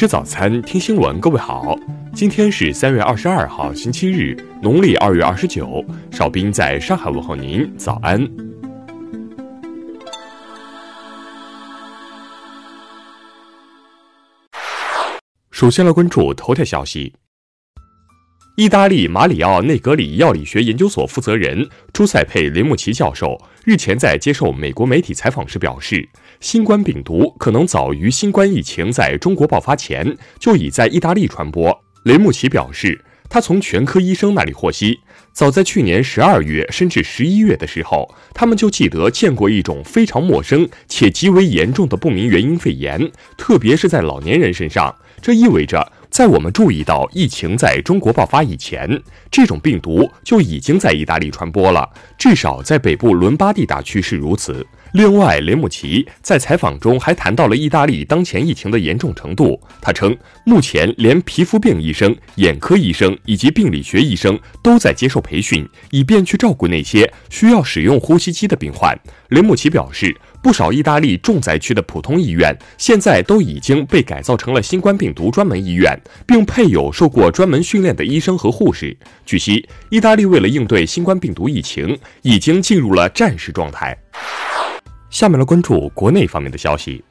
吃早餐，听新闻。各位好，今天是三月二十二号，星期日，农历二月二十九。邵兵在上海问候您，早安。首先来关注头条消息。意大利马里奥内格里药理学研究所负责人朱塞佩·雷穆奇教授日前在接受美国媒体采访时表示，新冠病毒可能早于新冠疫情在中国爆发前就已在意大利传播。雷穆奇表示，他从全科医生那里获悉，早在去年十二月甚至十一月的时候，他们就记得见过一种非常陌生且极为严重的不明原因肺炎，特别是在老年人身上。这意味着。在我们注意到疫情在中国爆发以前，这种病毒就已经在意大利传播了，至少在北部伦巴第大区是如此。另外，雷姆奇在采访中还谈到了意大利当前疫情的严重程度。他称，目前连皮肤病医生、眼科医生以及病理学医生都在接受培训，以便去照顾那些需要使用呼吸机的病患。雷姆奇表示。不少意大利重灾区的普通医院现在都已经被改造成了新冠病毒专门医院，并配有受过专门训练的医生和护士。据悉，意大利为了应对新冠病毒疫情，已经进入了战时状态。下面来关注国内方面的消息。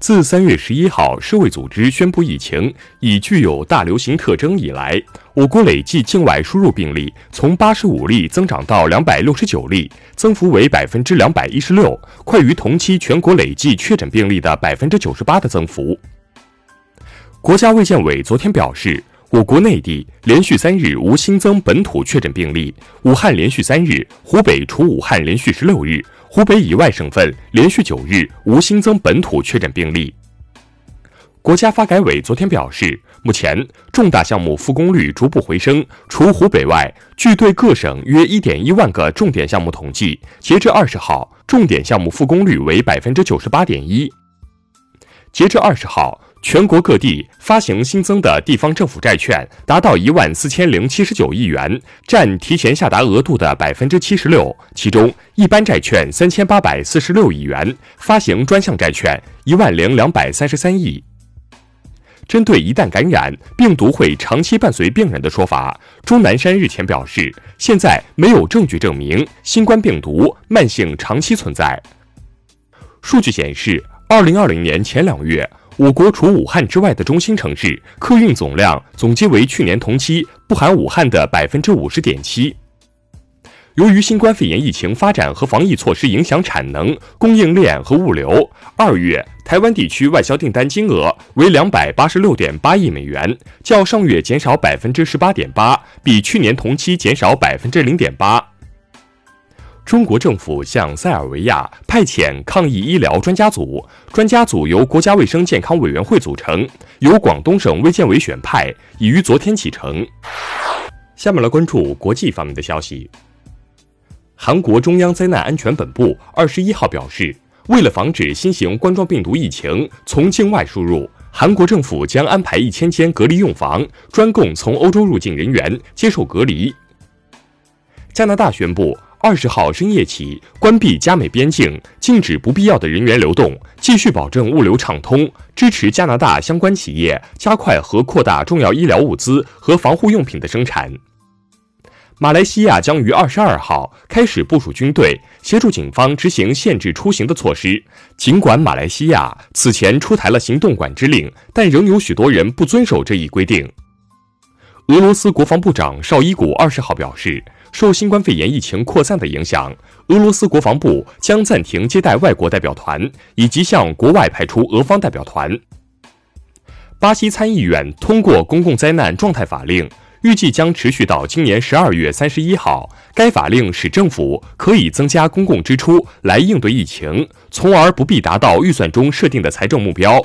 自三月十一号，世卫组织宣布疫情已具有大流行特征以来，我国累计境外输入病例从八十五例增长到两百六十九例，增幅为百分之两百一十六，快于同期全国累计确诊病例的百分之九十八的增幅。国家卫健委昨天表示，我国内地连续三日无新增本土确诊病例，武汉连续三日，湖北除武汉连续十六日。湖北以外省份连续九日无新增本土确诊病例。国家发改委昨天表示，目前重大项目复工率逐步回升。除湖北外，据对各省约一点一万个重点项目统计，截至二十号，重点项目复工率为百分之九十八点一。截至二十号。全国各地发行新增的地方政府债券达到一万四千零七十九亿元，占提前下达额度的百分之七十六。其中，一般债券三千八百四十六亿元，发行专项债券一万零两百三十三亿。针对一旦感染病毒会长期伴随病人的说法，钟南山日前表示，现在没有证据证明新冠病毒慢性长期存在。数据显示，二零二零年前两月。我国除武汉之外的中心城市客运总量总计为去年同期不含武汉的百分之五十点七。由于新冠肺炎疫情发展和防疫措施影响产能、供应链和物流，二月台湾地区外销订单金额为两百八十六点八亿美元，较上月减少百分之十八点八，比去年同期减少百分之零点八。中国政府向塞尔维亚派遣抗疫医疗专家组，专家组由国家卫生健康委员会组成，由广东省卫健委选派，已于昨天启程。下面来关注国际方面的消息。韩国中央灾难安全本部二十一号表示，为了防止新型冠状病毒疫情从境外输入，韩国政府将安排一千间隔离用房，专供从欧洲入境人员接受隔离。加拿大宣布。二十号深夜起关闭加美边境，禁止不必要的人员流动，继续保证物流畅通，支持加拿大相关企业加快和扩大重要医疗物资和防护用品的生产。马来西亚将于二十二号开始部署军队，协助警方执行限制出行的措施。尽管马来西亚此前出台了行动管制令，但仍有许多人不遵守这一规定。俄罗斯国防部长绍伊古二十号表示。受新冠肺炎疫情扩散的影响，俄罗斯国防部将暂停接待外国代表团，以及向国外派出俄方代表团。巴西参议院通过公共灾难状态法令，预计将持续到今年十二月三十一号。该法令使政府可以增加公共支出来应对疫情，从而不必达到预算中设定的财政目标。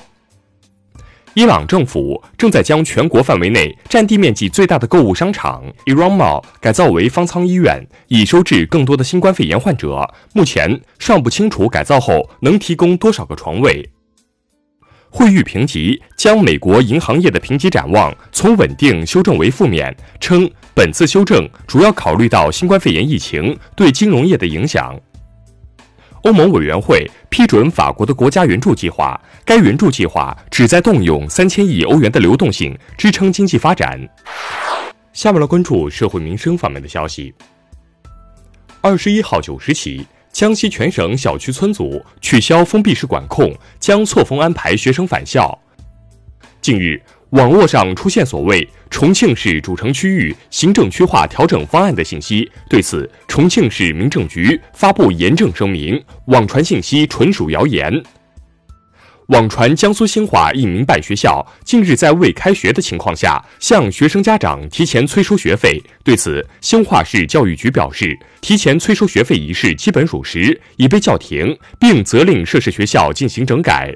伊朗政府正在将全国范围内占地面积最大的购物商场 Iran Mall 改造为方舱医院，以收治更多的新冠肺炎患者。目前尚不清楚改造后能提供多少个床位。惠誉评级将美国银行业的评级展望从稳定修正为负面，称本次修正主要考虑到新冠肺炎疫情对金融业的影响。欧盟委员会批准法国的国家援助计划，该援助计划旨在动用三千亿欧元的流动性支撑经济发展。下面来关注社会民生方面的消息。二十一号九时起，江西全省小区村组取消封闭式管控，将错峰安排学生返校。近日，网络上出现所谓重庆市主城区域行政区划调整方案的信息，对此，重庆市民政局发布严正声明：网传信息纯属谣言。网传江苏兴华一民办学校近日在未开学的情况下，向学生家长提前催收学费。对此，兴华市教育局表示，提前催收学费一事基本属实，已被叫停，并责令涉事学校进行整改。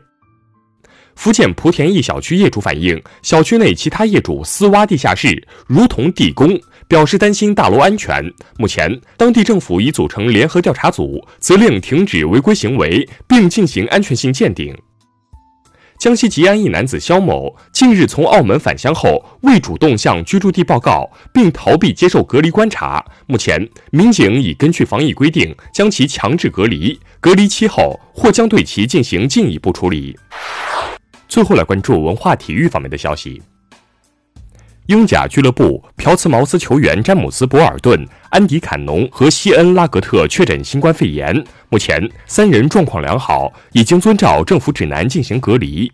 福建莆田一小区业主反映，小区内其他业主私挖地下室，如同地宫，表示担心大楼安全。目前，当地政府已组成联合调查组，责令停止违规行为，并进行安全性鉴定。江西吉安一男子肖某近日从澳门返乡后，未主动向居住地报告，并逃避接受隔离观察。目前，民警已根据防疫规定将其强制隔离，隔离期后或将对其进行进一步处理。最后来关注文化体育方面的消息。英甲俱乐部朴茨茅斯球员詹姆斯·博尔顿、安迪·坎农和西恩·拉格特确诊新冠肺炎，目前三人状况良好，已经遵照政府指南进行隔离。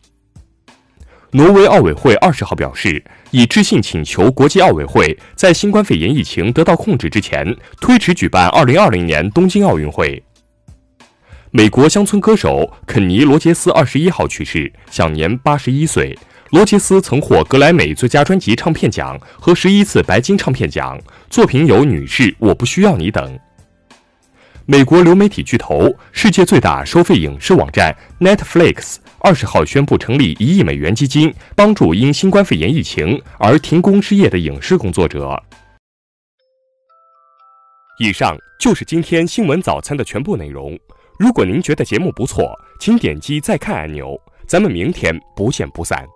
挪威奥委会二十号表示，已致信请求国际奥委会，在新冠肺炎疫情得到控制之前，推迟举办二零二零年东京奥运会。美国乡村歌手肯尼·罗杰斯二十一号去世，享年八十一岁。罗杰斯曾获格莱美最佳专辑唱片奖和十一次白金唱片奖，作品有《女士我不需要你》等。美国流媒体巨头、世界最大收费影视网站 Netflix 二十号宣布成立一亿美元基金，帮助因新冠肺炎疫情而停工失业的影视工作者。以上就是今天新闻早餐的全部内容。如果您觉得节目不错，请点击再看按钮。咱们明天不见不散。